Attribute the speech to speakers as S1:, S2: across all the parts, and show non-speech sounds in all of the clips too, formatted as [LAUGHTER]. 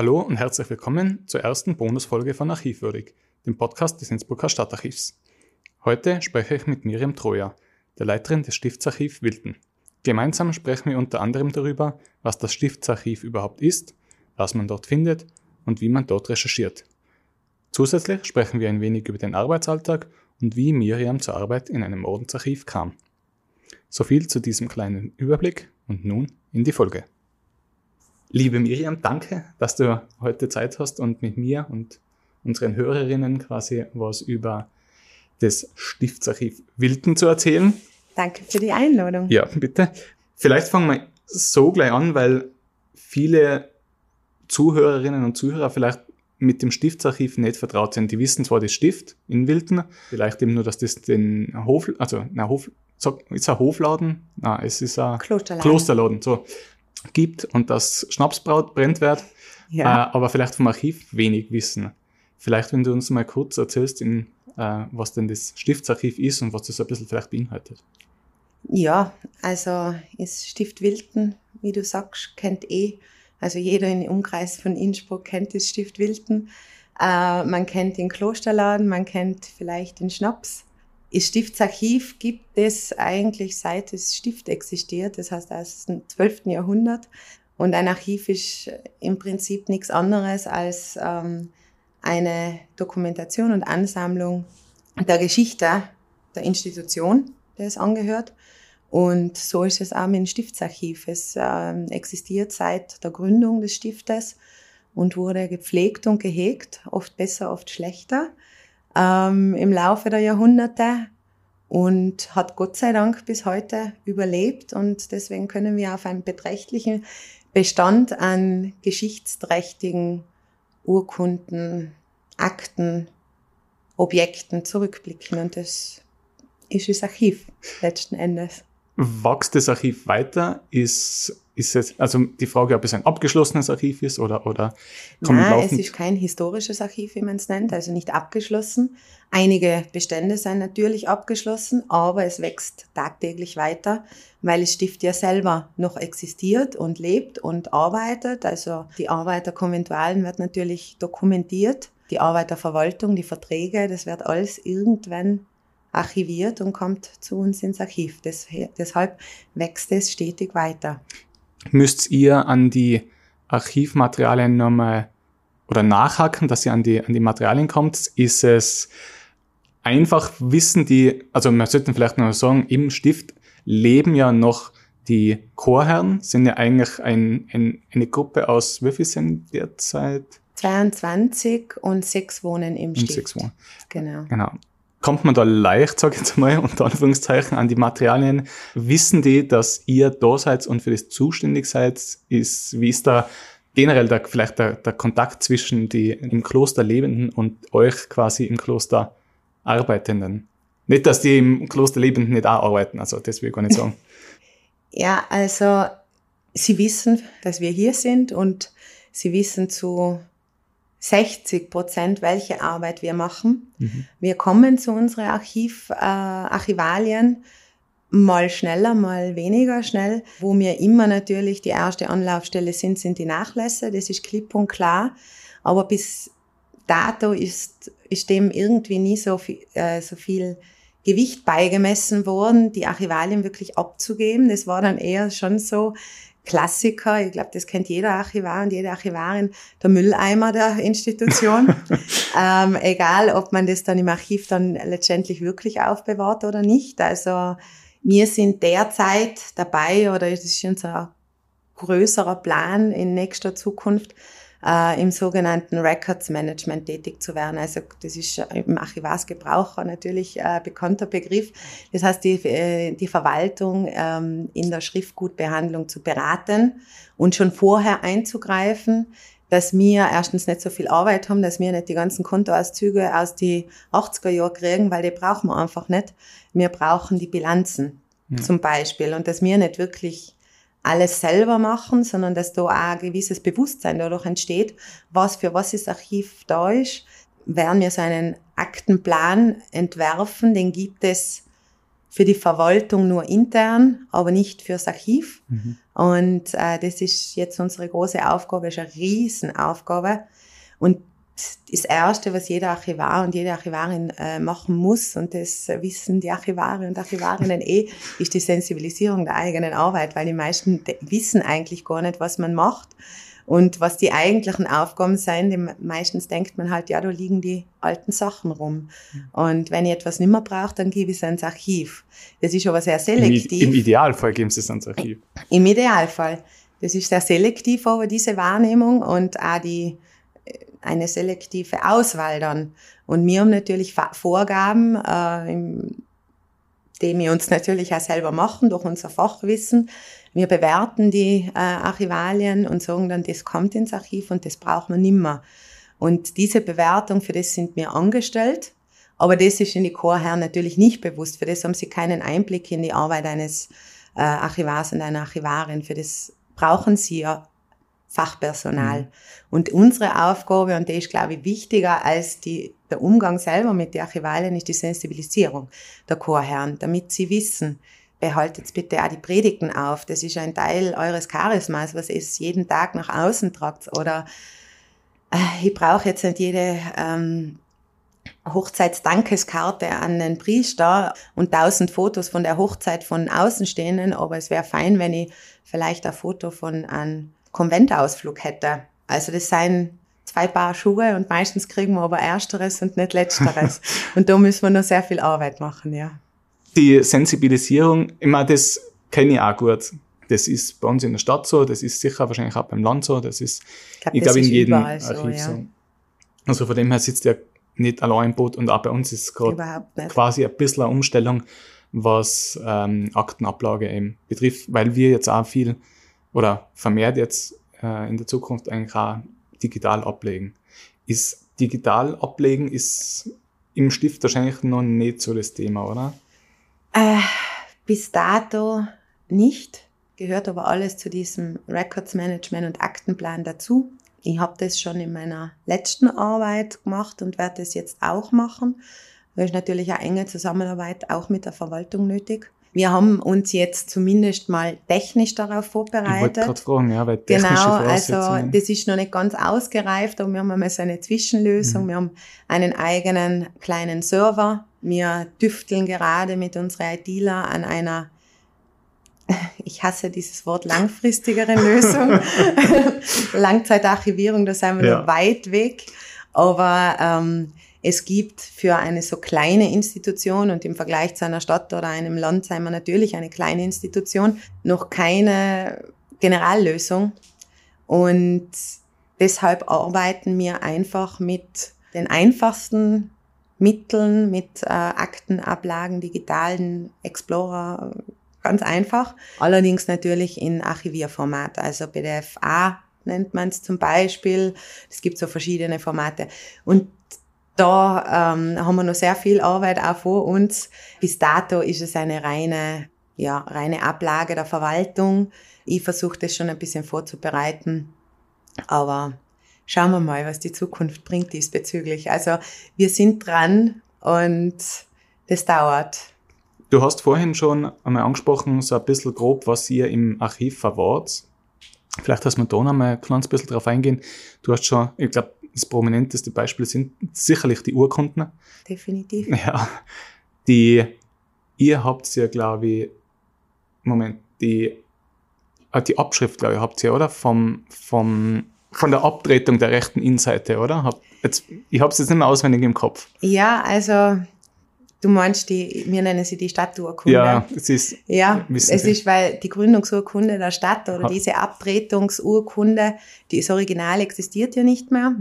S1: Hallo und herzlich willkommen zur ersten Bonusfolge von Archivwürdig, dem Podcast des Innsbrucker Stadtarchivs. Heute spreche ich mit Miriam Troja, der Leiterin des Stiftsarchiv Wilden. Gemeinsam sprechen wir unter anderem darüber, was das Stiftsarchiv überhaupt ist, was man dort findet und wie man dort recherchiert. Zusätzlich sprechen wir ein wenig über den Arbeitsalltag und wie Miriam zur Arbeit in einem Ordensarchiv kam. So viel zu diesem kleinen Überblick und nun in die Folge. Liebe Miriam, danke, dass du heute Zeit hast und mit mir und unseren Hörerinnen quasi was über das Stiftsarchiv Wilden zu erzählen.
S2: Danke für die Einladung.
S1: Ja, bitte. Vielleicht fangen wir so gleich an, weil viele Zuhörerinnen und Zuhörer vielleicht mit dem Stiftsarchiv nicht vertraut sind. Die wissen zwar das Stift in Wilden, vielleicht eben nur, dass das den Hof, also na, Hof, ist ein Hofladen? Nein, es ist ein Klosterladen. Klosterladen. So gibt und dass Schnaps brennt wird, ja. äh, aber vielleicht vom Archiv wenig wissen. Vielleicht, wenn du uns mal kurz erzählst, in, äh, was denn das Stiftsarchiv ist und was das ein bisschen vielleicht beinhaltet.
S2: Ja, also ist Stift Wilden, wie du sagst, kennt eh, also jeder im Umkreis von Innsbruck kennt das Stift Wilden. Äh, man kennt den Klosterladen, man kennt vielleicht den Schnaps. Das Stiftsarchiv gibt es eigentlich seit das Stift existiert, das heißt aus dem 12. Jahrhundert. Und ein Archiv ist im Prinzip nichts anderes als ähm, eine Dokumentation und Ansammlung der Geschichte der Institution, der es angehört. Und so ist es auch mit dem Stiftsarchiv. Es äh, existiert seit der Gründung des Stiftes und wurde gepflegt und gehegt, oft besser, oft schlechter ähm, im Laufe der Jahrhunderte und hat Gott sei Dank bis heute überlebt und deswegen können wir auf einen beträchtlichen Bestand an geschichtsträchtigen Urkunden, Akten, Objekten zurückblicken und das ist das Archiv letzten Endes.
S1: Wächst das Archiv weiter? Ist ist es, also die Frage, ob es ein abgeschlossenes Archiv ist oder, oder
S2: kommen Nein, es ist kein historisches Archiv, wie man es nennt, also nicht abgeschlossen. Einige Bestände sind natürlich abgeschlossen, aber es wächst tagtäglich weiter, weil das Stift ja selber noch existiert und lebt und arbeitet. Also die Arbeit der Konventualen wird natürlich dokumentiert, die Arbeit der Verwaltung, die Verträge, das wird alles irgendwann archiviert und kommt zu uns ins Archiv. deshalb wächst es stetig weiter
S1: müsst ihr an die Archivmaterialien nochmal oder nachhaken, dass ihr an die, an die Materialien kommt? Ist es einfach wissen die, also wir sollten vielleicht noch sagen, im Stift leben ja noch die Chorherren, sind ja eigentlich ein, ein, eine Gruppe aus, wie viel sind derzeit?
S2: 22 und sechs wohnen im und Stift. Sechs wohnen.
S1: Genau. Genau kommt man da leicht, sage ich jetzt mal, [LAUGHS] unter Anführungszeichen, an die Materialien? Wissen die, dass ihr da seid und für das zuständig seid? Ist, wie ist da generell der, vielleicht der, der Kontakt zwischen die im Kloster Lebenden und euch quasi im Kloster Arbeitenden? Nicht, dass die im Kloster Lebenden nicht auch arbeiten, also das will ich gar nicht sagen. [LAUGHS]
S2: ja, also sie wissen, dass wir hier sind und sie wissen zu 60 Prozent, welche Arbeit wir machen. Mhm. Wir kommen zu unseren Archiv, äh, Archivalien mal schneller, mal weniger schnell. Wo wir immer natürlich die erste Anlaufstelle sind, sind die Nachlässe. Das ist klipp und klar. Aber bis dato ist, ist dem irgendwie nie so viel, äh, so viel Gewicht beigemessen worden, die Archivalien wirklich abzugeben. Das war dann eher schon so, Klassiker, ich glaube, das kennt jeder Archivar und jede Archivarin, der Mülleimer der Institution. [LAUGHS] ähm, egal, ob man das dann im Archiv dann letztendlich wirklich aufbewahrt oder nicht. Also wir sind derzeit dabei, oder es ist unser größerer Plan in nächster Zukunft, äh, im sogenannten Records Management tätig zu werden. Also das ist im Archivarsgebraucher natürlich äh, bekannter Begriff. Das heißt, die, äh, die Verwaltung ähm, in der Schriftgutbehandlung zu beraten und schon vorher einzugreifen, dass wir erstens nicht so viel Arbeit haben, dass wir nicht die ganzen Kontoauszüge aus die 80er Jahren kriegen, weil die brauchen wir einfach nicht. Wir brauchen die Bilanzen ja. zum Beispiel und dass wir nicht wirklich alles selber machen, sondern dass da auch ein gewisses Bewusstsein dadurch entsteht, was für was das Archiv da ist. Werden wir so einen Aktenplan entwerfen, den gibt es für die Verwaltung nur intern, aber nicht fürs Archiv. Mhm. Und äh, das ist jetzt unsere große Aufgabe, ist eine Riesenaufgabe. Und das Erste, was jeder Archivar und jede Archivarin äh, machen muss, und das wissen die Archivare und Archivarinnen eh, ist die Sensibilisierung der eigenen Arbeit, weil die meisten wissen eigentlich gar nicht, was man macht. Und was die eigentlichen Aufgaben sind, meistens denkt man halt, ja, da liegen die alten Sachen rum. Und wenn ich etwas nicht mehr brauche, dann gebe ich es ans Archiv. Das ist aber sehr selektiv.
S1: Im, Im, Idealfall geben Sie es ans Archiv.
S2: Im Idealfall. Das ist sehr selektiv, aber diese Wahrnehmung und auch die, eine selektive Auswahl dann. Und wir haben natürlich Vorgaben, äh, die wir uns natürlich auch selber machen durch unser Fachwissen. Wir bewerten die äh, Archivalien und sagen dann, das kommt ins Archiv und das braucht man nimmer. Und diese Bewertung, für das sind wir angestellt. Aber das ist in die Chorherren natürlich nicht bewusst. Für das haben sie keinen Einblick in die Arbeit eines äh, Archivars und einer Archivarin. Für das brauchen sie ja Fachpersonal. Mhm. Und unsere Aufgabe, und die ist, glaube ich, wichtiger als die, der Umgang selber mit den Archivalien, ist die Sensibilisierung der Chorherren, damit sie wissen, behaltet bitte auch die Predigten auf. Das ist ein Teil eures Charismas, was es jeden Tag nach außen tragt. Oder äh, ich brauche jetzt nicht jede ähm, Hochzeitsdankeskarte an den Priester und tausend Fotos von der Hochzeit von Außenstehenden, aber es wäre fein, wenn ich vielleicht ein Foto von einem Konventausflug hätte. Also das seien zwei Paar Schuhe und meistens kriegen wir aber ersteres und nicht letzteres. [LAUGHS] und da müssen wir noch sehr viel Arbeit machen, ja
S1: die Sensibilisierung, immer das kenne ich auch gut. Das ist bei uns in der Stadt so, das ist sicher wahrscheinlich auch beim Land so, das ist, ich glaube, glaub, in jedem Archiv so, ja. so. Also von dem her sitzt ja nicht allein im Boot und auch bei uns ist es gerade quasi ein bisschen eine Umstellung, was ähm, Aktenablage eben betrifft, weil wir jetzt auch viel oder vermehrt jetzt äh, in der Zukunft eigentlich auch digital ablegen. Ist digital ablegen ist im Stift wahrscheinlich noch nicht so das Thema, oder?
S2: Äh, bis dato nicht, gehört aber alles zu diesem Records Management und Aktenplan dazu. Ich habe das schon in meiner letzten Arbeit gemacht und werde das jetzt auch machen. Da ist natürlich eine enge Zusammenarbeit auch mit der Verwaltung nötig. Wir haben uns jetzt zumindest mal technisch darauf vorbereitet. Ich wollte
S1: gerade fragen, ja, weil
S2: technische Genau, also das ist noch nicht ganz ausgereift, aber wir haben einmal so eine Zwischenlösung. Mhm. Wir haben einen eigenen kleinen Server. Wir tüfteln gerade mit unseren ITler an einer [LAUGHS] ich hasse dieses Wort langfristigere [LAUGHS] Lösung. [LAUGHS] Langzeitarchivierung, da sind wir ja. noch weit weg. Aber ähm, es gibt für eine so kleine Institution und im Vergleich zu einer Stadt oder einem Land sei man natürlich eine kleine Institution, noch keine Generallösung. Und deshalb arbeiten wir einfach mit den einfachsten Mitteln, mit äh, Aktenablagen, digitalen Explorer, ganz einfach. Allerdings natürlich in Archivierformat, also PDF-A nennt man es zum Beispiel. Es gibt so verschiedene Formate. Und da ähm, haben wir noch sehr viel Arbeit auch vor uns. Bis dato ist es eine reine, ja, reine Ablage der Verwaltung. Ich versuche das schon ein bisschen vorzubereiten, aber schauen wir mal, was die Zukunft bringt diesbezüglich. Also wir sind dran und das dauert.
S1: Du hast vorhin schon einmal angesprochen, so ein bisschen grob, was ihr im Archiv verwahrt. Vielleicht, dass wir da noch mal ein kleines bisschen drauf eingehen. Du hast schon, ich glaube, das prominenteste Beispiel sind sicherlich die Urkunden.
S2: Definitiv. [LAUGHS]
S1: Ja. Die, ihr habt ja, glaube ich, Moment, die, äh, die Abschrift, glaube ich, habt ihr, oder? Vom, vom, von der Abtretung der rechten Innenseite, oder? Hab, jetzt, ich habe es jetzt nicht mehr auswendig im Kopf.
S2: Ja, also Du meinst die, wir nennen sie die Stadturkunde.
S1: Ja, es ist.
S2: Ja, es Sie. ist, weil die Gründungsurkunde der Stadt oder diese Abtretungsurkunde, die, das Original existiert ja nicht mehr.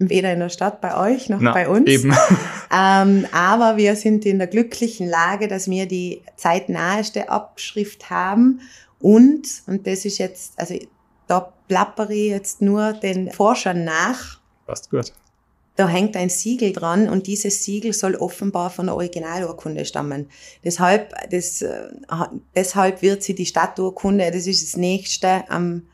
S2: Weder in der Stadt bei euch noch Na, bei uns. Eben. [LAUGHS] Ähm, aber wir sind in der glücklichen Lage, dass wir die zeitnaheste Abschrift haben. Und, und das ist jetzt, also da plappere ich jetzt nur den Forschern nach.
S1: Passt gut.
S2: Da hängt ein Siegel dran und dieses Siegel soll offenbar von der Originalurkunde stammen. Deshalb, das, äh, deshalb wird sie die Stadturkunde, das ist das nächste am,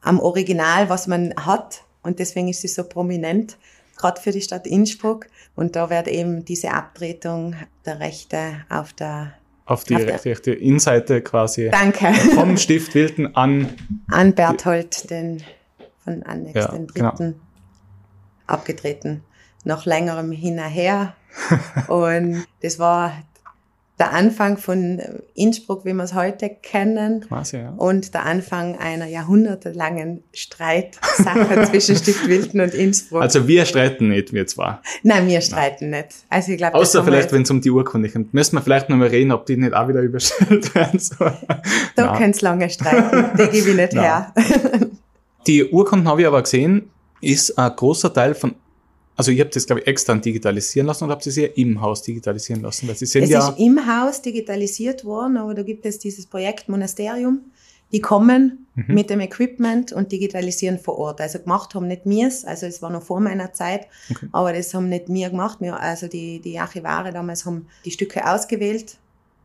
S2: am Original, was man hat und deswegen ist sie so prominent, gerade für die Stadt Innsbruck. Und da wird eben diese Abtretung der Rechte auf der
S1: auf die
S2: Auf
S1: rechte Innenseite quasi
S2: Danke.
S1: vom Stift Wilton an.
S2: An Berthold, den von Annex,
S1: Ja,
S2: den
S1: genau.
S2: dritten, abgetreten. Nach längerem Hinterher. [LAUGHS] Und das war der Anfang von Innsbruck, wie wir es heute kennen.
S1: Quasi, ja.
S2: Und der Anfang einer jahrhundertelangen Streitsache [LAUGHS] zwischen Stift Wilton und Innsbruck.
S1: Also wir streiten nicht, wir zwar.
S2: Nein, wir streiten nicht. Also ich glaube, das
S1: Außer vielleicht, wenn es um die Urkunde geht. Müssen wir vielleicht noch mal reden, ob die nicht auch wieder überstellt [LAUGHS] werden soll.
S2: da
S1: Nein.
S2: können Sie lange streiten. Die gebe ich nicht
S1: Nein.
S2: her. [LAUGHS]
S1: Die Urkunden habe ich aber gesehen, ist ein großer Teil von, also ihr habt das, glaube ich, extern digitalisieren lassen oder habt ihr sie im Haus digitalisieren lassen? Weil sie sind
S2: Es
S1: ja,
S2: ist im Haus digitalisiert worden, aber da gibt es dieses Projekt Monasterium. Die kommen
S1: Mhm.
S2: mit dem Equipment und digitalisieren vor Ort. Also gemacht haben nicht wir es, also es war noch vor meiner Zeit,
S1: Okay.
S2: aber das haben nicht wir gemacht. Wir, also die, die Archivare damals haben die Stücke ausgewählt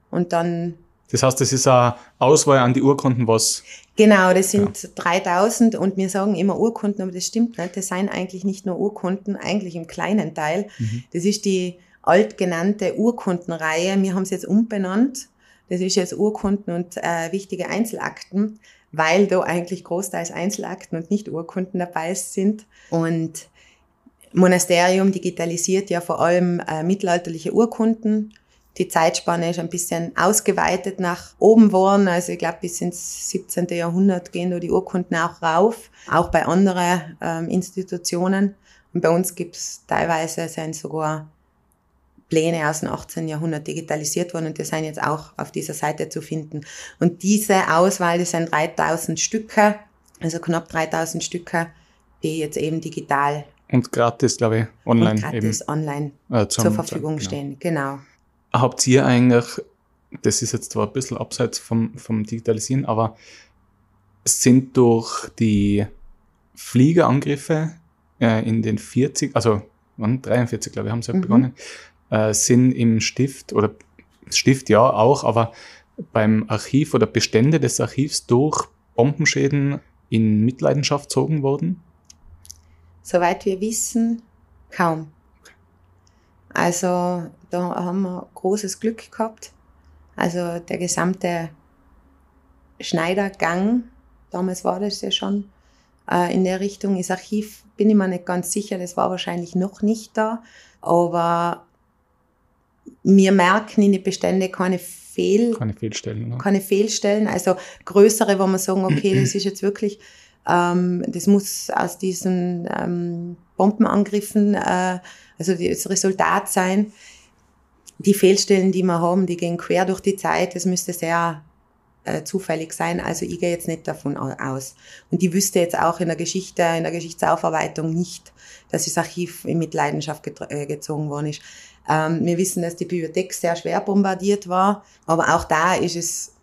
S2: und dann
S1: das heißt, das ist eine Auswahl an die Urkunden, was,
S2: Genau, das sind 3000 und wir sagen immer Urkunden, aber das stimmt nicht. Das seien eigentlich nicht nur Urkunden, eigentlich im kleinen Teil.
S1: Mhm.
S2: Das ist die altgenannte Urkundenreihe. Wir haben es jetzt umbenannt. Das ist jetzt Urkunden und äh, wichtige Einzelakten, weil da eigentlich großteils Einzelakten und nicht Urkunden dabei sind. Und Monasterium digitalisiert ja vor allem äh, mittelalterliche Urkunden. Die Zeitspanne ist ein bisschen ausgeweitet nach oben worden. Also ich glaube, bis ins 17. Jahrhundert gehen da die Urkunden auch rauf, auch bei anderen ähm, Institutionen. Und bei uns gibt's teilweise sind sogar Pläne aus dem 18. Jahrhundert digitalisiert worden und die sind jetzt auch auf dieser Seite zu finden. Und diese Auswahl, das sind 3000 Stücke, also knapp 3000 Stücke, die jetzt eben digital
S1: und gratis, glaube ich, online
S2: und gratis online
S1: eben äh, zum,
S2: zur Verfügung
S1: genau.
S2: stehen. Genau.
S1: Habt ihr eigentlich, das ist jetzt zwar ein bisschen abseits vom, vom Digitalisieren, aber sind durch die Fliegerangriffe äh, in den 40, also wann? 43, glaube ich, haben sie ja
S2: Mhm.
S1: begonnen, äh, sind im Stift, oder Stift ja auch, aber beim Archiv oder Bestände des Archivs durch Bombenschäden in Mitleidenschaft gezogen worden?
S2: Soweit wir wissen, kaum. Also da haben wir großes Glück gehabt. Also der gesamte Schneidergang, damals war das ja schon, äh, in der Richtung. Das Archiv bin ich mir nicht ganz sicher, das war wahrscheinlich noch nicht da. Aber wir merken in den Bestände keine Fehl,
S1: Keine Fehlstellen, oder?
S2: keine Fehlstellen, also größere, wo man sagen, okay, das ist jetzt wirklich, ähm, das muss aus diesen ähm, Bombenangriffen, äh, also das Resultat sein. Die Fehlstellen, die wir haben, die gehen quer durch die Zeit, das müsste sehr äh, zufällig sein, also ich gehe jetzt nicht davon au- aus. Und ich wüsste jetzt auch in der Geschichte, in der Geschichtsaufarbeitung nicht, dass das Archiv in Mitleidenschaft getr- äh, gezogen worden ist. Ähm, wir wissen, dass die Bibliothek sehr schwer bombardiert war, aber auch da ist es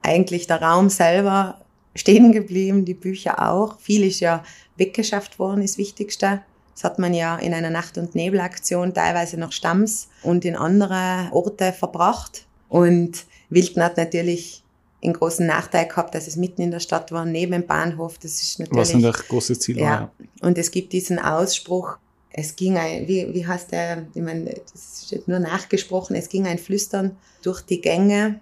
S2: eigentlich der Raum selber stehen geblieben, die Bücher auch. Viel ist ja weggeschafft worden, ist das Wichtigste. Das hat man ja in einer Nacht- und Nebelaktion teilweise nach Stamms und in andere Orte verbracht. Und Wilton hat natürlich einen großen Nachteil gehabt, dass es mitten in der Stadt war, neben dem Bahnhof. Das ist natürlich
S1: Was natürlich ein großes Ziel
S2: ja.
S1: war.
S2: Und es gibt diesen Ausspruch, es ging ein, wie, wie heißt der, ich meine, das ist jetzt nur nachgesprochen, es ging ein Flüstern durch die Gänge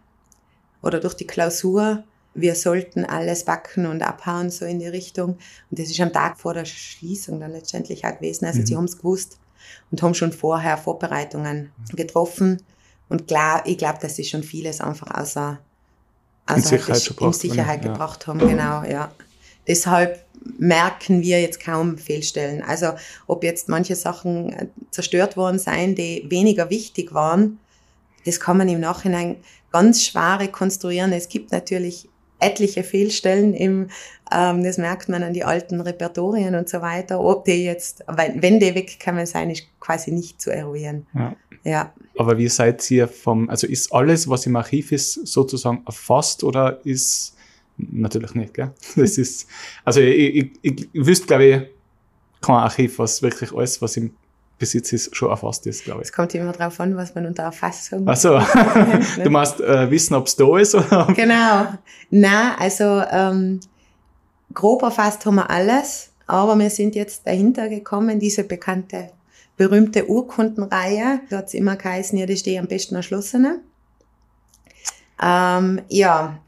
S2: oder durch die Klausur. Wir sollten alles backen und abhauen, so in die Richtung. Und das ist am Tag vor der Schließung dann letztendlich auch gewesen. Also
S1: Mhm.
S2: sie haben es gewusst und haben schon vorher Vorbereitungen getroffen. Und klar, ich glaube, dass sie schon vieles einfach außer,
S1: In
S2: außerhalb
S1: Sicherheit
S2: des-
S1: schon
S2: in
S1: gebracht
S2: Sicherheit
S1: haben, ja.
S2: gebracht haben. Genau, ja. Deshalb merken wir jetzt kaum Fehlstellen. Also ob jetzt manche Sachen äh, zerstört worden seien, die weniger wichtig waren, das kann man im Nachhinein ganz schwer rekonstruieren. Es gibt natürlich etliche Fehlstellen im, ähm, das merkt man an die alten Repertorien und so weiter. Ob die jetzt, wenn, die weggekommen sein, ist quasi nicht zu eruieren.
S1: Ja.
S2: Ja.
S1: Aber wie seid ihr vom, also ist alles, was im Archiv ist, sozusagen erfasst oder ist natürlich nicht, gell? [LAUGHS] Das ist, also ich, ich, ich, ich wüsste, glaube ich, kein Archiv, was wirklich alles, was im Besitz ist, schon erfasst ist, glaube ich.
S2: Es kommt immer darauf an, was man unter Erfassung
S1: Ach so. [LAUGHS] du meinst äh, wissen, ob es da ist oder?
S2: Genau. Na, also ähm, grob erfasst haben wir alles, aber wir sind jetzt dahinter gekommen, diese bekannte, berühmte Urkundenreihe. Da hat es immer geheißen, ja, die steht am besten erschlossene. Ähm, ja,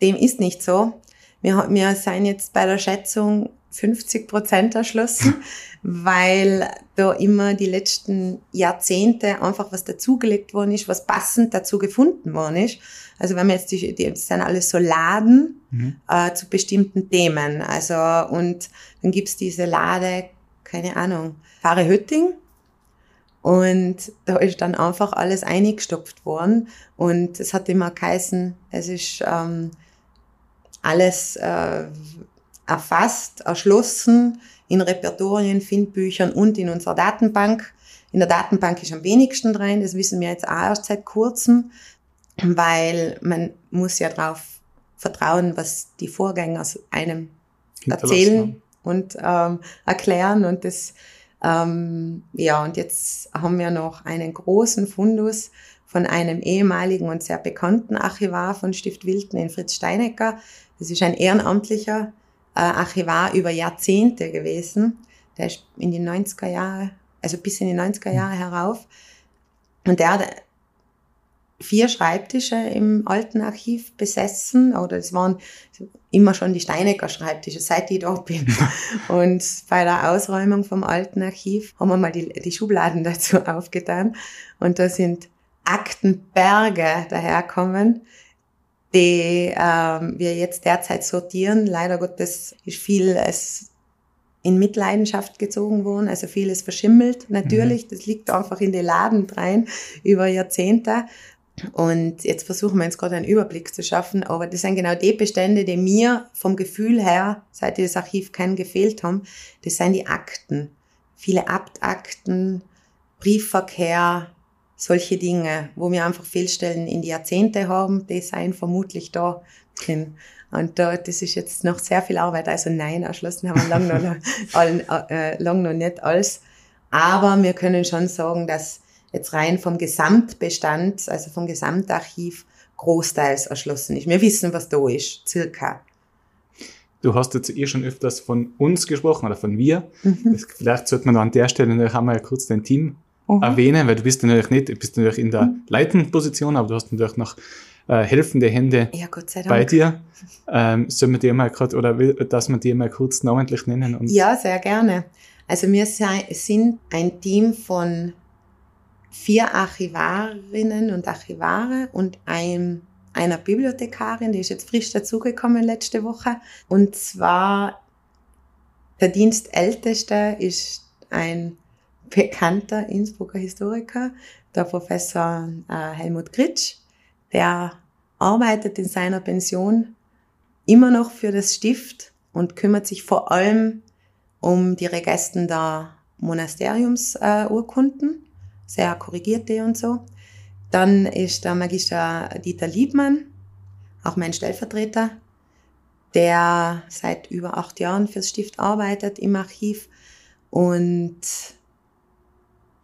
S2: dem ist nicht so. Wir, wir sind jetzt bei der Schätzung 50 Prozent erschlossen, weil da immer die letzten Jahrzehnte einfach was dazugelegt worden ist, was passend dazu gefunden worden ist. Also wenn wir jetzt die, die das sind alles so Laden mhm. äh, zu bestimmten Themen. Also und dann gibt's diese Lade, keine Ahnung, Fahre Hütting. Und da ist dann einfach alles eingestopft worden. Und es hat immer geheißen, es ist ähm, alles äh, erfasst, erschlossen in Repertorien, Findbüchern und in unserer Datenbank. In der Datenbank ist am wenigsten drin, das wissen wir jetzt auch erst seit kurzem, weil man muss ja darauf vertrauen, was die Vorgänger einem erzählen und ähm, erklären und das ähm, ja und jetzt haben wir noch einen großen Fundus von einem ehemaligen und sehr bekannten Archivar von Stift Wilden in Fritz Steinecker. Das ist ein ehrenamtlicher äh, Archivar über Jahrzehnte gewesen. Der ist in die 90er Jahre, also bis in die 90er Jahre herauf. Und der hat vier Schreibtische im alten Archiv besessen, oder es waren immer schon die Steinecker Schreibtische, seit ich da bin. [LAUGHS] Und bei der Ausräumung vom alten Archiv haben wir mal die, die Schubladen dazu [LAUGHS] aufgetan. Und da sind Aktenberge daherkommen, die ähm, wir jetzt derzeit sortieren. Leider Gottes ist vieles in Mitleidenschaft gezogen worden, also vieles verschimmelt natürlich. Mhm. Das liegt einfach in den Laden rein über Jahrzehnte. Und jetzt versuchen wir jetzt gerade einen Überblick zu schaffen, aber das sind genau die Bestände, die mir vom Gefühl her, seit ich das Archiv kennen, gefehlt haben. Das sind die Akten. Viele Abtakten, Briefverkehr, solche Dinge, wo wir einfach Fehlstellen in die Jahrzehnte haben, die seien vermutlich da drin. Und da, das ist jetzt noch sehr viel Arbeit. Also nein, erschlossen haben wir lang noch, [LAUGHS] all, äh, lang noch nicht alles. Aber wir können schon sagen, dass jetzt rein vom Gesamtbestand, also vom Gesamtarchiv, großteils erschlossen ist. Wir wissen, was da ist, circa.
S1: Du hast jetzt eh schon öfters von uns gesprochen oder von mir. Mhm. Vielleicht sollte man an der Stelle noch einmal kurz dein Team mhm. erwähnen, weil du bist natürlich nicht, du bist natürlich in der mhm. leitenden Position, aber du hast natürlich noch äh, helfende Hände
S2: ja,
S1: bei dir. Ähm, sollen wir dir mal gerade, oder will, dass wir dir mal kurz namentlich nennen?
S2: Ja, sehr gerne. Also wir sind ein Team von vier Archivarinnen und Archivare und ein, einer Bibliothekarin, die ist jetzt frisch dazugekommen letzte Woche. Und zwar der Dienstälteste ist ein bekannter Innsbrucker Historiker, der Professor äh, Helmut Gritsch, der arbeitet in seiner Pension immer noch für das Stift und kümmert sich vor allem um die Regesten der Monasteriumsurkunden, sehr korrigierte und so. Dann ist der Magister Dieter Liebmann, auch mein Stellvertreter, der seit über acht Jahren fürs Stift arbeitet im Archiv und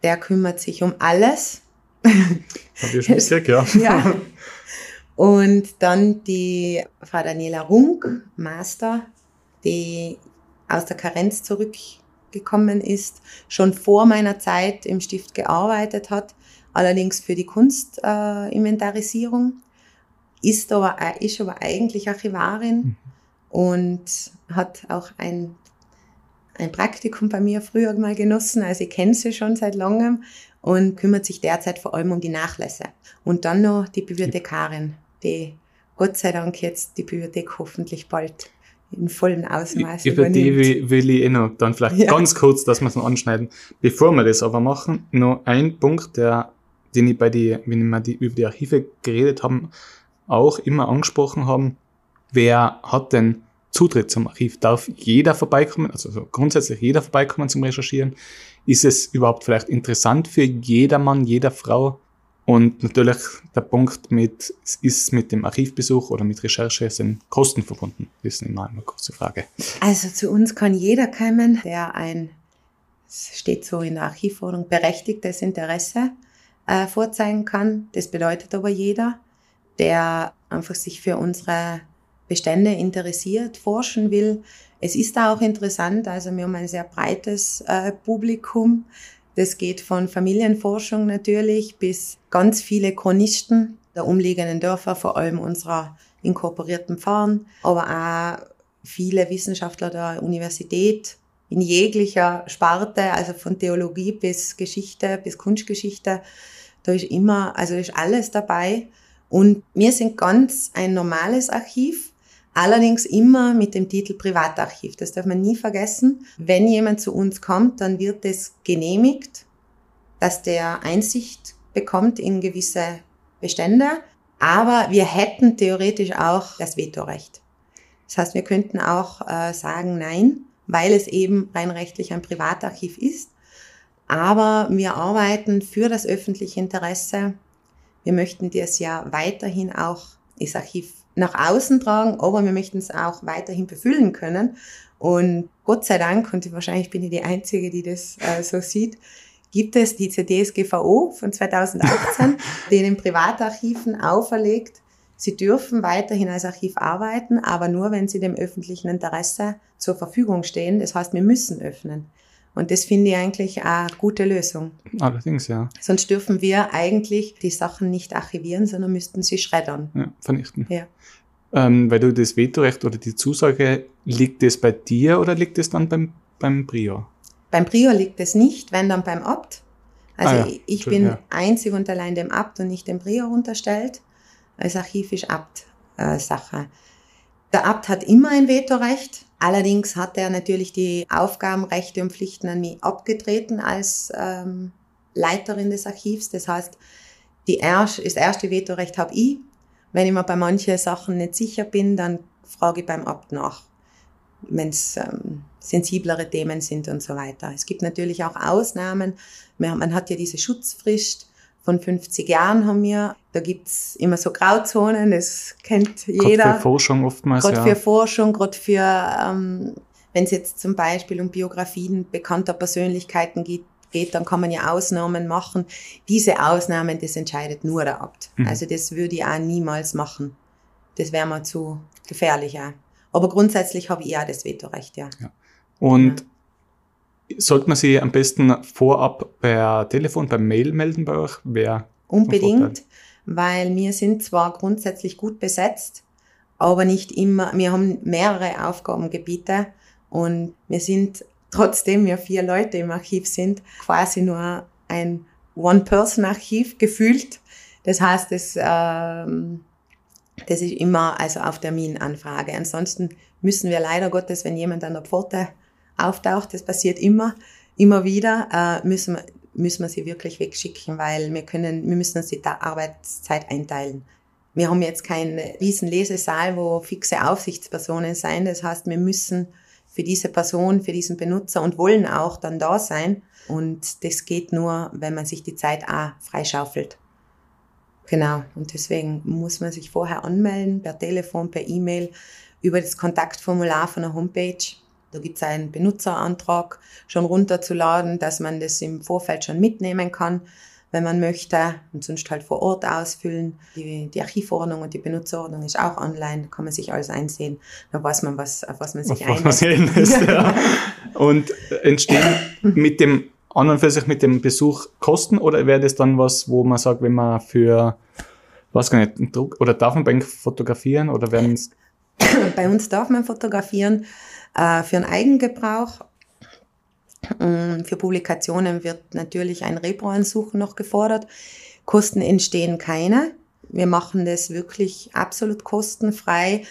S2: der kümmert sich um alles.
S1: Hab ich schon gesagt, ja. [LAUGHS] ja.
S2: Und dann die Frau Daniela Runk, Master, die aus der Karenz zurückgekommen ist, schon vor meiner Zeit im Stift gearbeitet hat, allerdings für die Kunstinventarisierung, äh, ist aber, ist aber eigentlich Archivarin mhm. und hat auch ein ein Praktikum bei mir früher mal genossen, also ich kenne sie schon seit langem und kümmert sich derzeit vor allem um die Nachlässe. Und dann noch die Bibliothekarin, die Gott sei Dank jetzt die Bibliothek hoffentlich bald in vollem Ausmaß
S1: Über übernimmt. die will ich eh noch dann vielleicht ja. ganz kurz, dass wir es noch anschneiden. Bevor wir das aber machen, noch ein Punkt, der, den ich bei die, wenn wir die, über die Archive geredet haben, auch immer angesprochen haben. Wer hat denn Zutritt zum Archiv. Darf jeder vorbeikommen, also grundsätzlich jeder vorbeikommen zum Recherchieren? Ist es überhaupt vielleicht interessant für jedermann, jeder Frau? Und natürlich der Punkt mit, ist mit dem Archivbesuch oder mit Recherche sind Kosten verbunden? Das ist immer eine große Frage.
S2: Also zu uns kann jeder kommen, der ein, es steht so in der Archivordnung, berechtigtes Interesse äh, vorzeigen kann. Das bedeutet aber jeder, der einfach sich für unsere Bestände interessiert, forschen will. Es ist da auch interessant, also wir haben ein sehr breites äh, Publikum. Das geht von Familienforschung natürlich bis ganz viele Chronisten, der umliegenden Dörfer, vor allem unserer inkorporierten Pfarren, aber auch viele Wissenschaftler der Universität in jeglicher Sparte, also von Theologie bis Geschichte bis Kunstgeschichte. Da ist immer, also ist alles dabei. Und wir sind ganz ein normales Archiv, allerdings immer mit dem Titel Privatarchiv. Das darf man nie vergessen. Wenn jemand zu uns kommt, dann wird es genehmigt, dass der Einsicht bekommt in gewisse Bestände. Aber wir hätten theoretisch auch das Vetorecht. Das heißt, wir könnten auch äh, sagen Nein, weil es eben rein rechtlich ein Privatarchiv ist. Aber wir arbeiten für das öffentliche Interesse. Wir möchten das ja weiterhin auch, das Archiv nach außen tragen, aber wir möchten es auch weiterhin befüllen können. Und Gott sei Dank, und wahrscheinlich bin ich die Einzige, die das äh, so sieht, gibt es diese DSGVO von 2018, [LAUGHS] die den Privatarchiven auferlegt, sie dürfen weiterhin als Archiv arbeiten, aber nur, wenn sie dem öffentlichen Interesse zur Verfügung stehen. Das heißt, wir müssen öffnen. Und das finde ich eigentlich eine gute Lösung.
S1: Allerdings, ja.
S2: Sonst dürfen wir eigentlich die Sachen nicht archivieren, sondern müssten sie schreddern.
S1: Ja, vernichten.
S2: Ja.
S1: Ähm, weil du das Vetorecht oder die Zusage, liegt das bei dir oder liegt es dann beim, beim Prior?
S2: Beim Prior liegt es nicht, wenn dann beim Abt. Also ah, ja. ich bin ja. einzig und allein dem Abt und nicht dem Prior unterstellt. Als Archiv ist Abt-Sache. Äh, Der Abt hat immer ein Vetorecht. Allerdings hat er natürlich die Aufgaben, Rechte und Pflichten an mich abgetreten als ähm, Leiterin des Archivs. Das heißt, die erst, das erste Vetorecht habe ich. Wenn ich mir bei manchen Sachen nicht sicher bin, dann frage ich beim Abt nach wenn es ähm, sensiblere Themen sind und so weiter. Es gibt natürlich auch Ausnahmen. Man hat ja diese Schutzfrist von 50 Jahren haben wir. Da gibt's immer so Grauzonen, das kennt jeder.
S1: Gerade für Forschung oftmals,
S2: Gerade ja. für Forschung, gerade für, ähm, wenn es jetzt zum Beispiel um Biografien bekannter Persönlichkeiten geht, geht, dann kann man ja Ausnahmen machen. Diese Ausnahmen, das entscheidet nur der Abt. Mhm. Also das würde ich auch niemals machen. Das wäre mir zu gefährlich auch. Aber grundsätzlich habe ich ja das Vetorecht, ja. ja.
S1: Und ja. Sollte man sich am besten vorab per Telefon, per Mail melden bei euch? Wer
S2: Unbedingt, weil wir sind zwar grundsätzlich gut besetzt, aber nicht immer, wir haben mehrere Aufgabengebiete und wir sind, trotzdem wir vier Leute im Archiv sind, quasi nur ein One-Person-Archiv gefühlt. Das heißt, es ähm, das ist immer also auf Terminanfrage. Ansonsten müssen wir leider Gottes, wenn jemand an der Pforte auftaucht, das passiert immer, immer wieder, äh, müssen, wir, müssen wir sie wirklich wegschicken, weil wir können, wir müssen uns die Arbeitszeit einteilen. Wir haben jetzt keinen riesen Lesesaal, wo fixe Aufsichtspersonen sein. Das heißt, wir müssen für diese Person, für diesen Benutzer und wollen auch dann da sein. Und das geht nur, wenn man sich die Zeit auch freischaufelt. Genau, und deswegen muss man sich vorher anmelden, per Telefon, per E-Mail, über das Kontaktformular von der Homepage. Da gibt es einen Benutzerantrag schon runterzuladen, dass man das im Vorfeld schon mitnehmen kann, wenn man möchte, und sonst halt vor Ort ausfüllen. Die, die Archivordnung und die Benutzerordnung ist auch online, da kann man sich alles einsehen. Da weiß man, was, auf was man sich einlässt.
S1: ja. [LAUGHS] Und entstehen mit dem an und für sich mit dem Besuch kosten oder wäre das dann was, wo man sagt, wenn man für, was gar nicht, einen Druck oder darf man bei fotografieren oder werden es? [COUGHS]
S2: Bei uns darf man fotografieren äh, für einen Eigengebrauch. Für Publikationen wird natürlich ein Repro-Ansuchen noch gefordert. Kosten entstehen keine. Wir machen das wirklich absolut kostenfrei.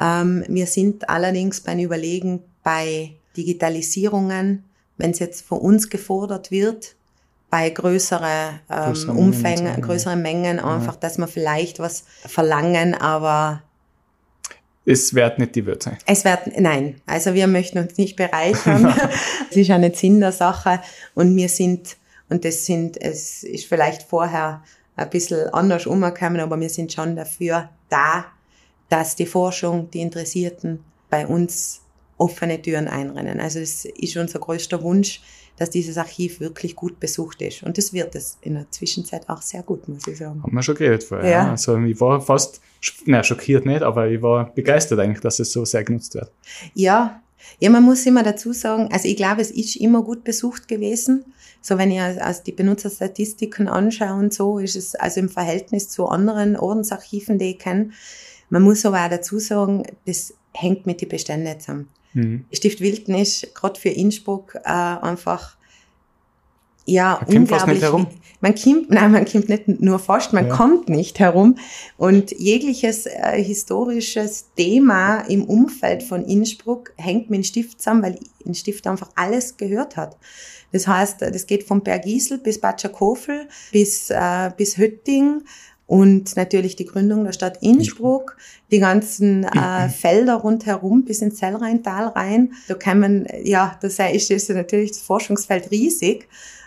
S2: Ähm, wir sind allerdings beim Überlegen bei Digitalisierungen wenn es jetzt von uns gefordert wird, bei größere ähm, Umfängen, größeren Mengen einfach, dass wir vielleicht was verlangen, aber
S1: es wird nicht die Würze.
S2: Es wird, nein. Also wir möchten uns nicht bereichern. [LAUGHS] es ist eine Sinn der Sache und wir sind, und das sind, es ist vielleicht vorher ein bisschen anders umgekommen, aber wir sind schon dafür da, dass die Forschung, die Interessierten bei uns offene Türen einrennen. Also es ist unser größter Wunsch, dass dieses Archiv wirklich gut besucht ist. Und das wird es in der Zwischenzeit auch sehr gut, muss ich sagen.
S1: Haben wir schon geredet vorher. Ja. Also ich war fast, na schockiert nicht, aber ich war begeistert eigentlich, dass es so sehr genutzt wird.
S2: Ja, Ja, man muss immer dazu sagen, also ich glaube, es ist immer gut besucht gewesen. So, wenn ich also die Benutzerstatistiken anschaue und so, ist es also im Verhältnis zu anderen Ordensarchiven, die ich kenne. Man muss aber auch dazu sagen, das hängt mit den Beständen zusammen. Mhm. Stift Wilden ist gerade für Innsbruck äh, einfach ja, man unglaublich. Nicht herum. Man kommt, nein, man kommt nicht nur fast, man ja. kommt nicht herum. Und jegliches äh, historisches Thema im Umfeld von Innsbruck hängt mit dem Stift zusammen, weil in Stift einfach alles gehört hat. Das heißt, das geht von Bergisel bis Batschakofel bis, äh, bis Hötting und natürlich die Gründung der Stadt Innsbruck, die ganzen äh, [CLEARS THROAT] Felder rundherum bis ins Zellrheintal rein. Da kann man, ja, das ist, ist natürlich das Forschungsfeld riesig.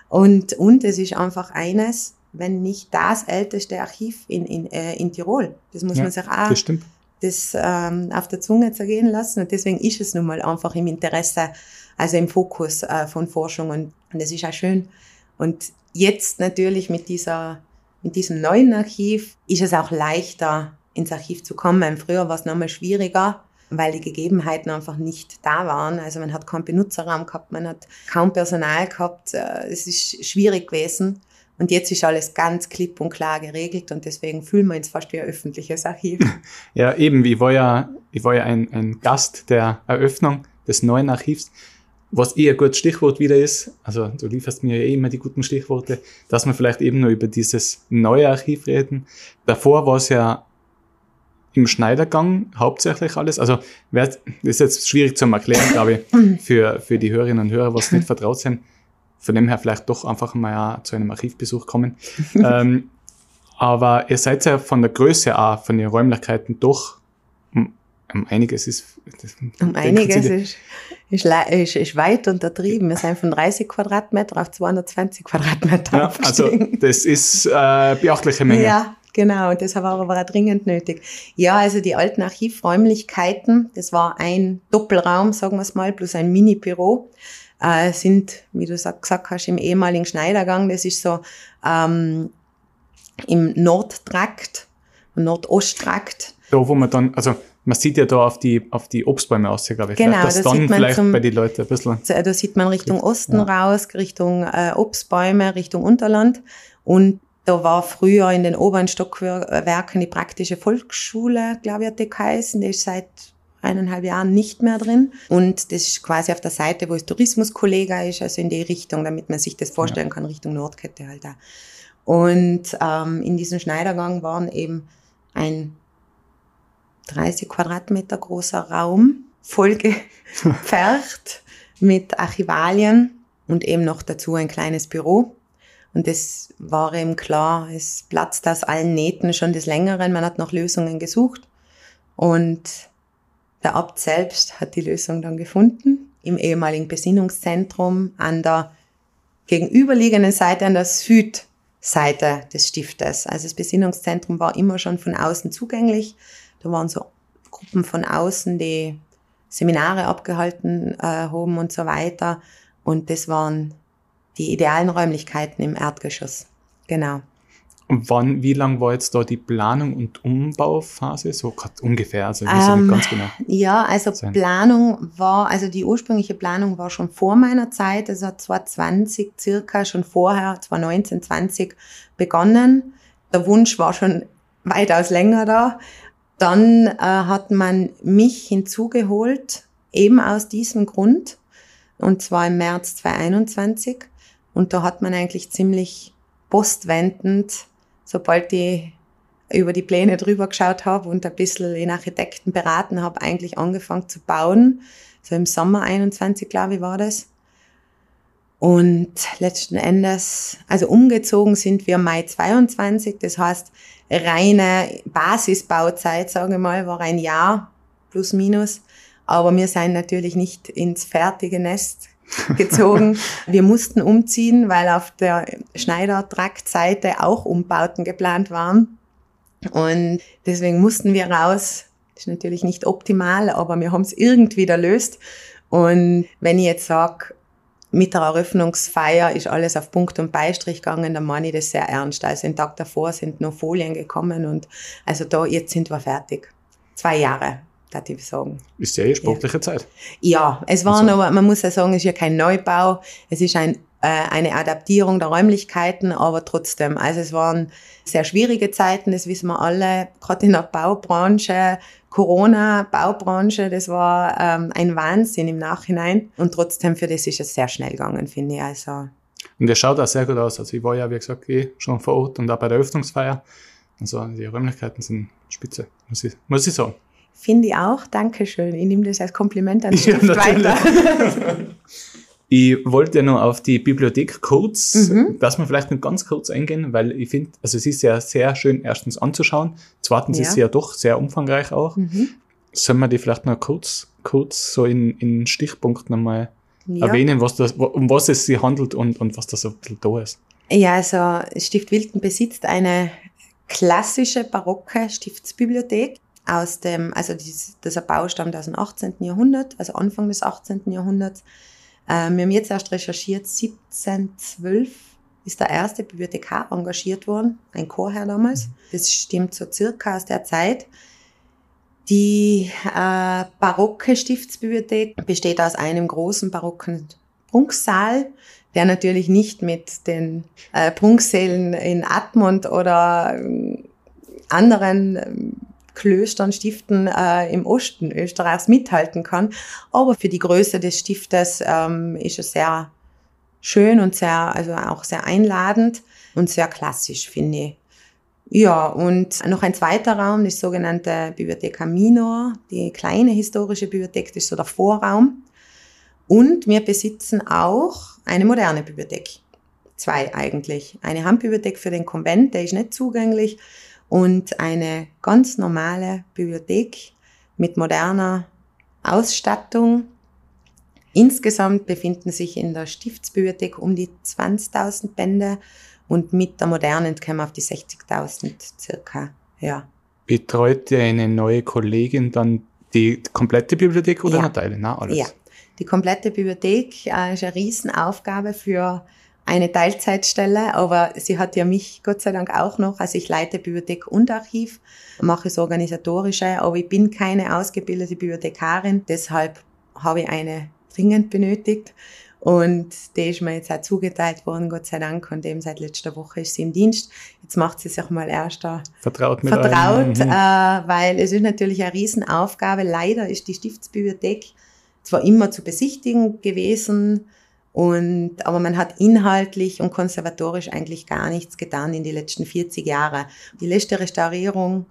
S2: Und, und es ist einfach eines, wenn nicht das älteste Archiv in, in, äh, in Tirol. Das muss ja, man sich auch das, das ähm, auf der Zunge zergehen lassen. Und deswegen ist es nun mal einfach im Interesse, also im Fokus äh, von Forschung. Und, und das ist auch schön. Und jetzt natürlich mit dieser, mit diesem neuen Archiv ist es auch leichter, ins Archiv zu kommen. Früher war es nochmal schwieriger weil die Gegebenheiten einfach nicht da waren. Also man hat keinen Benutzerraum gehabt, man hat kaum Personal gehabt. Äh, es ist schwierig gewesen. Und jetzt ist alles ganz klipp und klar geregelt und deswegen fühlen wir uns fast wie ein öffentliches Archiv. [LAUGHS]
S1: Ja, eben. Ich war ja, ich war ja ein, ein Gast der Eröffnung des neuen Archivs, was eh ein gutes Stichwort wieder ist. Also du lieferst mir ja eh immer die guten Stichworte, dass wir vielleicht eben nur über dieses neue Archiv reden. Davor war es ja im Schneidergang hauptsächlich alles. Also das ist jetzt schwierig zu erklären, glaube ich, [LAUGHS] für, für die Hörerinnen und Hörer, was nicht vertraut sind. Von dem her vielleicht doch einfach mal zu einem Archivbesuch kommen. [LAUGHS] ähm, aber ihr seid ja von der Größe auch, von den Räumlichkeiten doch um, einiges ist.
S2: Das, um einiges ist, ist, ist, ist, weit untertrieben. Wir sind von 30 Quadratmeter auf 220 Quadratmeter.
S1: Ja, also das ist äh, beachtliche Menge.
S2: Ja, Genau, und deshalb war aber auch dringend nötig. Ja, also die alten Archivräumlichkeiten, das war ein Doppelraum, sagen wir es mal, plus ein Mini-Büro, äh, sind, wie du gesagt hast, im ehemaligen Schneidergang. Das ist so ähm, im Nordtrakt, Nordosttrakt.
S1: Da, wo man dann, also man sieht ja da auf die, auf die Obstbäume aus, glaube ich.
S2: Genau, vielleicht,
S1: das dann vielleicht zum, bei den Leuten ein bisschen.
S2: Da sieht man Richtung Osten ja. raus, Richtung äh, Obstbäume, Richtung Unterland. Und da war früher in den oberen Stockwerken die praktische Volksschule, glaube ich, hat die geheißen. Die ist seit eineinhalb Jahren nicht mehr drin. Und das ist quasi auf der Seite, wo das Tourismuskollega ist, also in die Richtung, damit man sich das vorstellen ja. kann, Richtung Nordkette halt da. Und ähm, in diesem Schneidergang waren eben ein 30 Quadratmeter großer Raum, vollgepfercht [LAUGHS] mit Archivalien und eben noch dazu ein kleines Büro. Und das war ihm klar, es platzt aus allen Nähten schon des Längeren. Man hat nach Lösungen gesucht. Und der Abt selbst hat die Lösung dann gefunden im ehemaligen Besinnungszentrum an der gegenüberliegenden Seite, an der Südseite des Stiftes. Also das Besinnungszentrum war immer schon von außen zugänglich. Da waren so Gruppen von außen, die Seminare abgehalten äh, haben und so weiter. Und das waren die idealen Räumlichkeiten im Erdgeschoss. Genau.
S1: Und wann, wie lang war jetzt da die Planung und Umbauphase? So ungefähr, also ähm, ganz genau.
S2: Ja, also sein. Planung war, also die ursprüngliche Planung war schon vor meiner Zeit, also 2020 circa, schon vorher, 2019, 20 begonnen. Der Wunsch war schon [LAUGHS] weitaus länger da. Dann äh, hat man mich hinzugeholt, eben aus diesem Grund, und zwar im März 2021. Und da hat man eigentlich ziemlich postwendend, sobald ich über die Pläne drüber geschaut habe und ein bisschen den Architekten beraten habe, eigentlich angefangen zu bauen. So im Sommer 21, glaube ich, war das. Und letzten Endes, also umgezogen sind wir Mai 22, das heißt, reine Basisbauzeit, sage ich mal, war ein Jahr plus minus. Aber wir sind natürlich nicht ins fertige Nest gezogen. [LAUGHS] Wir mussten umziehen, weil auf der Schneider-Trakt-Seite auch Umbauten geplant waren. Und deswegen mussten wir raus. Das ist natürlich nicht optimal, aber wir haben es irgendwie löst. Und wenn ich jetzt sage, mit der Eröffnungsfeier ist alles auf Punkt und Beistrich gegangen, dann meine ich das sehr ernst. Also den Tag davor sind noch Folien gekommen und also da, jetzt sind wir fertig. Zwei Jahre darf ich sagen.
S1: Ist sehr sportliche ja. Zeit.
S2: Ja, es war also. noch, man muss ja sagen, es ist ja kein Neubau, es ist ein, äh, eine Adaptierung der Räumlichkeiten, aber trotzdem, also es waren sehr schwierige Zeiten, das wissen wir alle, gerade in der Baubranche, Corona, Baubranche, das war ähm, ein Wahnsinn im Nachhinein und trotzdem für das ist es sehr schnell gegangen, finde ich. Also.
S1: Und es schaut auch sehr gut aus. Also ich war ja, wie gesagt, eh schon vor Ort und auch bei der Öffnungsfeier. Also die Räumlichkeiten sind spitze, muss ich, muss ich sagen.
S2: Finde ich auch. Dankeschön. Ich nehme das als Kompliment an Stift [LAUGHS] ja, weiter. [LAUGHS]
S1: ich wollte noch auf die Bibliothek kurz, mhm. dass wir vielleicht noch ganz kurz eingehen, weil ich finde, also es ist ja sehr schön erstens anzuschauen, zweitens ja. ist sie ja doch sehr umfangreich auch. Mhm. Sollen wir die vielleicht noch kurz, kurz so in, in Stichpunkten einmal ja. erwähnen, was das, um was es sich handelt und, und was da so ein bisschen da ist?
S2: Ja, also Stift Wilden besitzt eine klassische barocke Stiftsbibliothek aus dem, also dieser Bau stammt aus dem 18. Jahrhundert, also Anfang des 18. Jahrhunderts. Äh, wir haben jetzt erst recherchiert, 1712 ist der erste Bibliothekar engagiert worden, ein Chorherr damals. Das stimmt so circa aus der Zeit. Die äh, barocke Stiftsbibliothek besteht aus einem großen barocken Prunksaal, der natürlich nicht mit den äh, Prunksälen in Admont oder äh, anderen ähm, Klöstern, Stiften äh, im Osten Österreichs mithalten kann. Aber für die Größe des Stiftes ähm, ist es sehr schön und sehr, also auch sehr einladend und sehr klassisch, finde ich. Ja, und noch ein zweiter Raum, die sogenannte Bibliotheca Minor, die kleine historische Bibliothek, das ist so der Vorraum. Und wir besitzen auch eine moderne Bibliothek. Zwei eigentlich. Eine Handbibliothek für den Konvent, der ist nicht zugänglich und eine ganz normale Bibliothek mit moderner Ausstattung. Insgesamt befinden sich in der Stiftsbibliothek um die 20.000 Bände und mit der modernen kommen wir auf die 60.000 circa. Ja.
S1: Betreut eine neue Kollegin dann die komplette Bibliothek oder ja. Teile? Na, alles.
S2: Ja, die komplette Bibliothek äh, ist eine Riesenaufgabe für eine Teilzeitstelle, aber sie hat ja mich Gott sei Dank auch noch. Also ich leite Bibliothek und Archiv, mache das Organisatorische, aber ich bin keine ausgebildete Bibliothekarin, deshalb habe ich eine dringend benötigt. Und die ist mir jetzt auch zugeteilt worden, Gott sei Dank. Und eben seit letzter Woche ist sie im Dienst. Jetzt macht sie sich mal erst da
S1: vertraut, mit
S2: vertraut mhm. äh, weil es ist natürlich eine Riesenaufgabe. Leider ist die Stiftsbibliothek zwar immer zu besichtigen gewesen, und, aber man hat inhaltlich und konservatorisch eigentlich gar nichts getan in die letzten 40 Jahre. Die letzte Restaurierung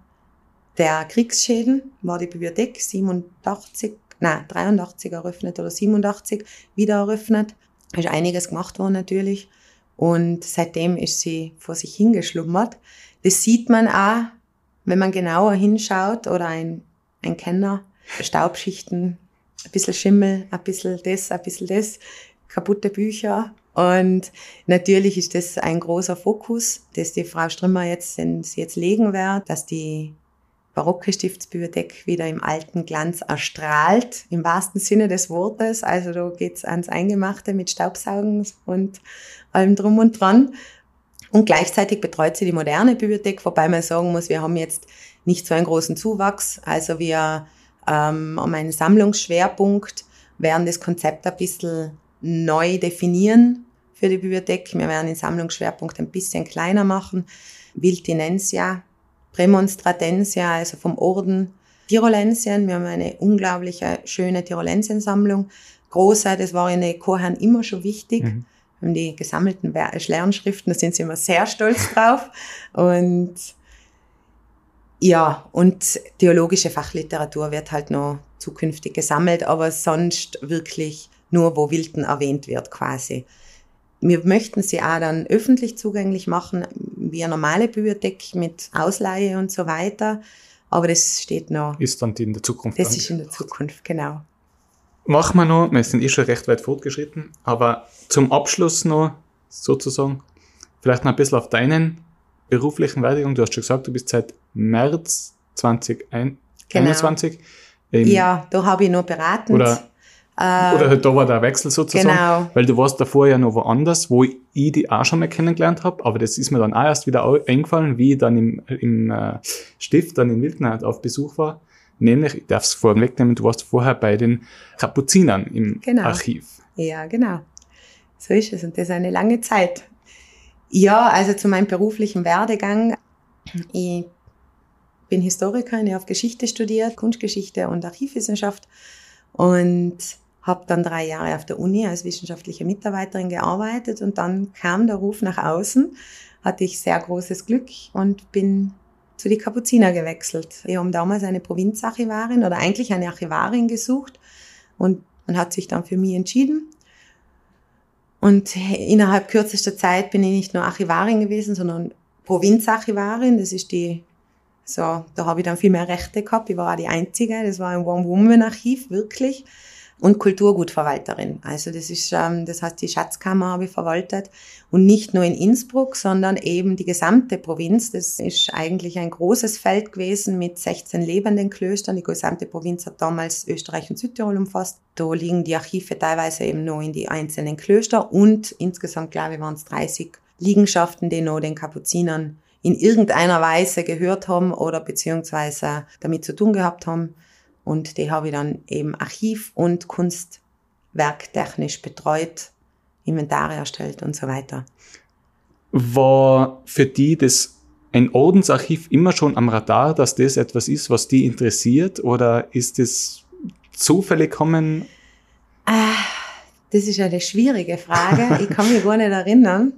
S2: der Kriegsschäden war die Bibliothek 87, nein, 83 eröffnet oder 87 wieder eröffnet. Ist einiges gemacht worden natürlich. Und seitdem ist sie vor sich hingeschlummert. Das sieht man auch, wenn man genauer hinschaut oder ein, ein Kenner, Staubschichten, ein bisschen Schimmel, ein bisschen das, ein bisschen das kaputte Bücher. Und natürlich ist das ein großer Fokus, dass die Frau Strimmer jetzt, den sie jetzt legen wird, dass die barocke Stiftsbibliothek wieder im alten Glanz erstrahlt, im wahrsten Sinne des Wortes. Also da geht's ans Eingemachte mit Staubsaugen und allem drum und dran. Und gleichzeitig betreut sie die moderne Bibliothek, wobei man sagen muss, wir haben jetzt nicht so einen großen Zuwachs. Also wir ähm, haben einen Sammlungsschwerpunkt, werden das Konzept ein bisschen neu definieren für die Bibliothek. Wir werden den Sammlungsschwerpunkt ein bisschen kleiner machen. Viltinensia, Prämonstratensia, also vom Orden Tirolensien. Wir haben eine unglaubliche, schöne Tirolensiensammlung. Große, das war in den Chorherren immer schon wichtig. Mhm. Wir haben die gesammelten Lernschriften, da sind sie immer sehr stolz drauf. Und ja, und theologische Fachliteratur wird halt noch zukünftig gesammelt, aber sonst wirklich nur wo Wilden erwähnt wird quasi. Wir möchten sie auch dann öffentlich zugänglich machen, wie eine normale Bibliothek mit Ausleihe und so weiter. Aber das steht noch.
S1: Ist dann in der Zukunft.
S2: Das ist in der Zukunft, genau.
S1: Machen wir noch, wir sind eh schon recht weit fortgeschritten, aber zum Abschluss noch sozusagen, vielleicht noch ein bisschen auf deinen beruflichen Werdegang. Du hast schon gesagt, du bist seit März 2021. Genau.
S2: Ja, da habe ich noch beraten.
S1: Oder oder halt da war der Wechsel sozusagen. Genau. Weil du warst davor ja noch woanders, wo ich die auch schon mal kennengelernt habe, aber das ist mir dann auch erst wieder eingefallen, wie ich dann im, im äh, Stift, dann in Wildner auf Besuch war. Nämlich, ich darf es vorwegnehmen, du warst vorher bei den Kapuzinern im genau. Archiv.
S2: Ja, genau. So ist es und das ist eine lange Zeit. Ja, also zu meinem beruflichen Werdegang. Ich bin Historikerin, ich habe Geschichte studiert, Kunstgeschichte und Archivwissenschaft und habe dann drei Jahre auf der Uni als wissenschaftliche Mitarbeiterin gearbeitet und dann kam der Ruf nach außen, hatte ich sehr großes Glück und bin zu die Kapuziner gewechselt. Wir haben damals eine Provinzarchivarin oder eigentlich eine Archivarin gesucht und man hat sich dann für mich entschieden. Und innerhalb kürzester Zeit bin ich nicht nur Archivarin gewesen, sondern Provinzarchivarin. Das ist die, so, da habe ich dann viel mehr Rechte gehabt. Ich war auch die Einzige. Das war ein One-Woman-Archiv, wirklich und Kulturgutverwalterin. Also das ist, ähm, das heißt, die Schatzkammer habe ich verwaltet und nicht nur in Innsbruck, sondern eben die gesamte Provinz. Das ist eigentlich ein großes Feld gewesen mit 16 lebenden Klöstern. Die gesamte Provinz hat damals Österreich und Südtirol umfasst. Da liegen die Archive teilweise eben nur in die einzelnen Klöster und insgesamt, glaube ich, waren es 30 Liegenschaften, die noch den Kapuzinern in irgendeiner Weise gehört haben oder beziehungsweise damit zu tun gehabt haben. Und die habe ich dann eben archiv- und kunstwerktechnisch betreut, Inventare erstellt und so weiter.
S1: War für die das ein Ordensarchiv immer schon am Radar, dass das etwas ist, was die interessiert? Oder ist es zufällig kommen?
S2: Ah, das ist eine schwierige Frage. Ich kann mich gar nicht erinnern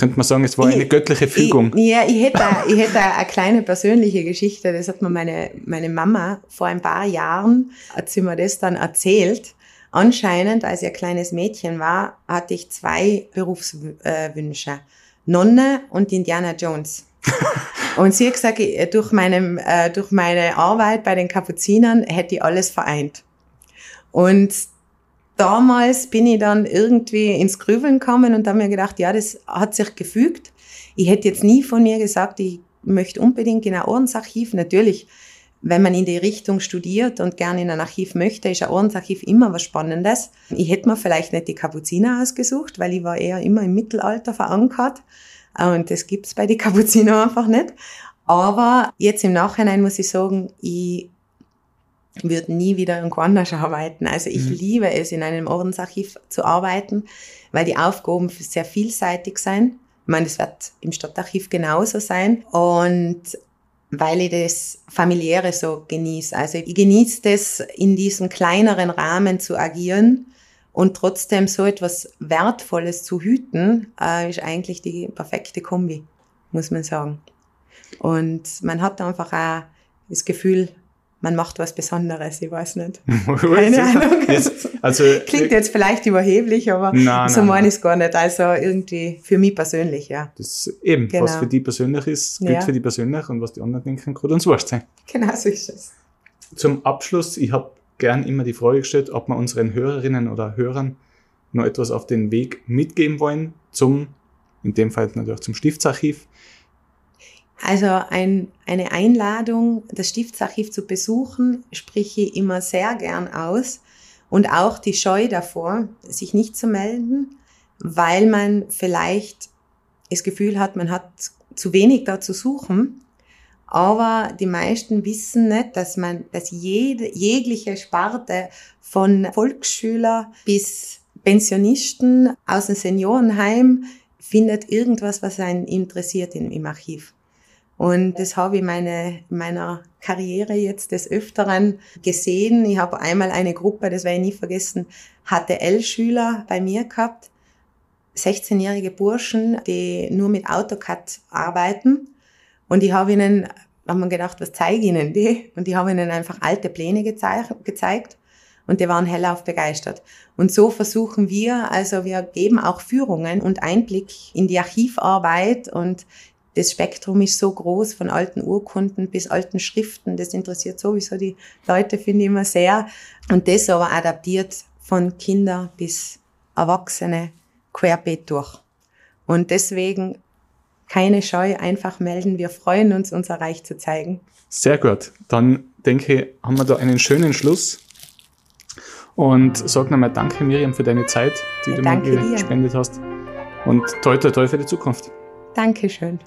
S1: könnte man sagen, es war ich, eine göttliche Fügung.
S2: Ich, ja, ich hätte, ich hätte eine kleine persönliche Geschichte, das hat mir meine, meine Mama vor ein paar Jahren, hat sie mir das dann erzählt. Anscheinend, als ich ein kleines Mädchen war, hatte ich zwei Berufswünsche. Nonne und Indiana Jones. [LAUGHS] und sie hat gesagt, durch, meinem, äh, durch meine Arbeit bei den Kapuzinern hätte ich alles vereint. Und damals bin ich dann irgendwie ins Grübeln gekommen und habe mir gedacht, ja, das hat sich gefügt. Ich hätte jetzt nie von mir gesagt, ich möchte unbedingt in ein Ordensarchiv. Natürlich, wenn man in die Richtung studiert und gerne in ein Archiv möchte, ist ein Ordensarchiv immer was Spannendes. Ich hätte mir vielleicht nicht die Kapuziner ausgesucht, weil ich war eher immer im Mittelalter verankert. Und das gibt's bei den Kapuziner einfach nicht. Aber jetzt im Nachhinein muss ich sagen, ich würde nie wieder irgendwo anders [LAUGHS] arbeiten. Also ich mhm. liebe es, in einem Ordensarchiv zu arbeiten, weil die Aufgaben sehr vielseitig sind. Ich meine, das wird im Stadtarchiv genauso sein. Und weil ich das familiäre so genieße. Also ich genieße das, in diesem kleineren Rahmen zu agieren und trotzdem so etwas Wertvolles zu hüten, äh, ist eigentlich die perfekte Kombi, muss man sagen. Und man hat einfach auch das Gefühl, man macht was Besonderes, ich weiß nicht. [LAUGHS] Keine Ahnung. Jetzt, also, [LAUGHS] Klingt jetzt vielleicht überheblich, aber nein, so meine ich es gar nicht. Also irgendwie für mich persönlich, ja.
S1: Das eben, genau. was für die persönlich ist, gilt ja. für die persönlich und was die anderen denken, kann uns wurscht sein.
S2: Genau so ist es.
S1: Zum Abschluss, ich habe gern immer die Frage gestellt, ob wir unseren Hörerinnen oder Hörern noch etwas auf den Weg mitgeben wollen zum, in dem Fall natürlich zum Stiftsarchiv,
S2: also ein, eine Einladung, das Stiftsarchiv zu besuchen, spreche ich immer sehr gern aus. Und auch die Scheu davor, sich nicht zu melden, weil man vielleicht das Gefühl hat, man hat zu wenig da zu suchen. Aber die meisten wissen nicht, dass man, dass jede, jegliche Sparte von Volksschüler bis Pensionisten aus dem Seniorenheim findet irgendwas, was einen interessiert im, im Archiv. Und das habe ich meine, in meiner Karriere jetzt des Öfteren gesehen. Ich habe einmal eine Gruppe, das werde ich nie vergessen, HTL-Schüler bei mir gehabt. 16-jährige Burschen, die nur mit AutoCAD arbeiten. Und ich habe ihnen, haben wir gedacht, was zeige ich ihnen die? Und die haben ihnen einfach alte Pläne gezeigt. Und die waren hellauf begeistert. Und so versuchen wir, also wir geben auch Führungen und Einblick in die Archivarbeit und das Spektrum ist so groß von alten Urkunden bis alten Schriften. Das interessiert sowieso die Leute, finde ich immer sehr. Und das aber adaptiert von Kinder bis Erwachsene querbeet durch. Und deswegen keine Scheu, einfach melden. Wir freuen uns, unser Reich zu zeigen.
S1: Sehr gut. Dann denke ich, haben wir da einen schönen Schluss. Und sag nochmal Danke, Miriam, für deine Zeit, die ja, du mir gespendet hast. Und toi, toi, toi für die Zukunft.
S2: Dankeschön.